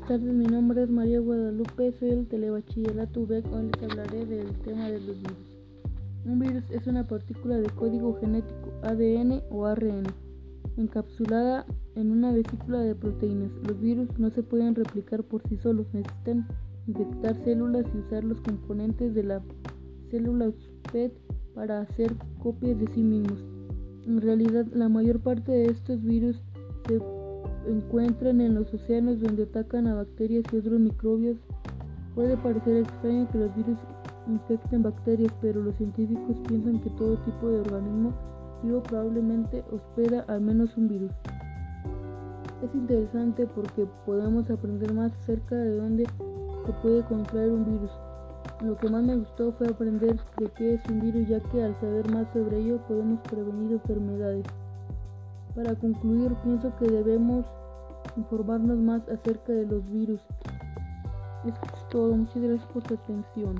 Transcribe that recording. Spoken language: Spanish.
tardes, mi nombre es María Guadalupe, soy del Telebachillerato UBEC. Hoy les hablaré del tema de los virus. Un virus es una partícula de código genético, ADN o ARN, encapsulada en una vesícula de proteínas. Los virus no se pueden replicar por sí solos, necesitan infectar células y usar los componentes de la célula PET para hacer copias de sí mismos. En realidad, la mayor parte de estos virus se encuentran en los océanos donde atacan a bacterias y otros microbios. Puede parecer extraño que los virus infecten bacterias, pero los científicos piensan que todo tipo de organismo vivo probablemente hospeda al menos un virus. Es interesante porque podemos aprender más acerca de dónde se puede contraer un virus. Lo que más me gustó fue aprender de qué es un virus, ya que al saber más sobre ello podemos prevenir enfermedades. Para concluir, pienso que debemos informarnos más acerca de los virus. Es todo. Muchas gracias por su atención.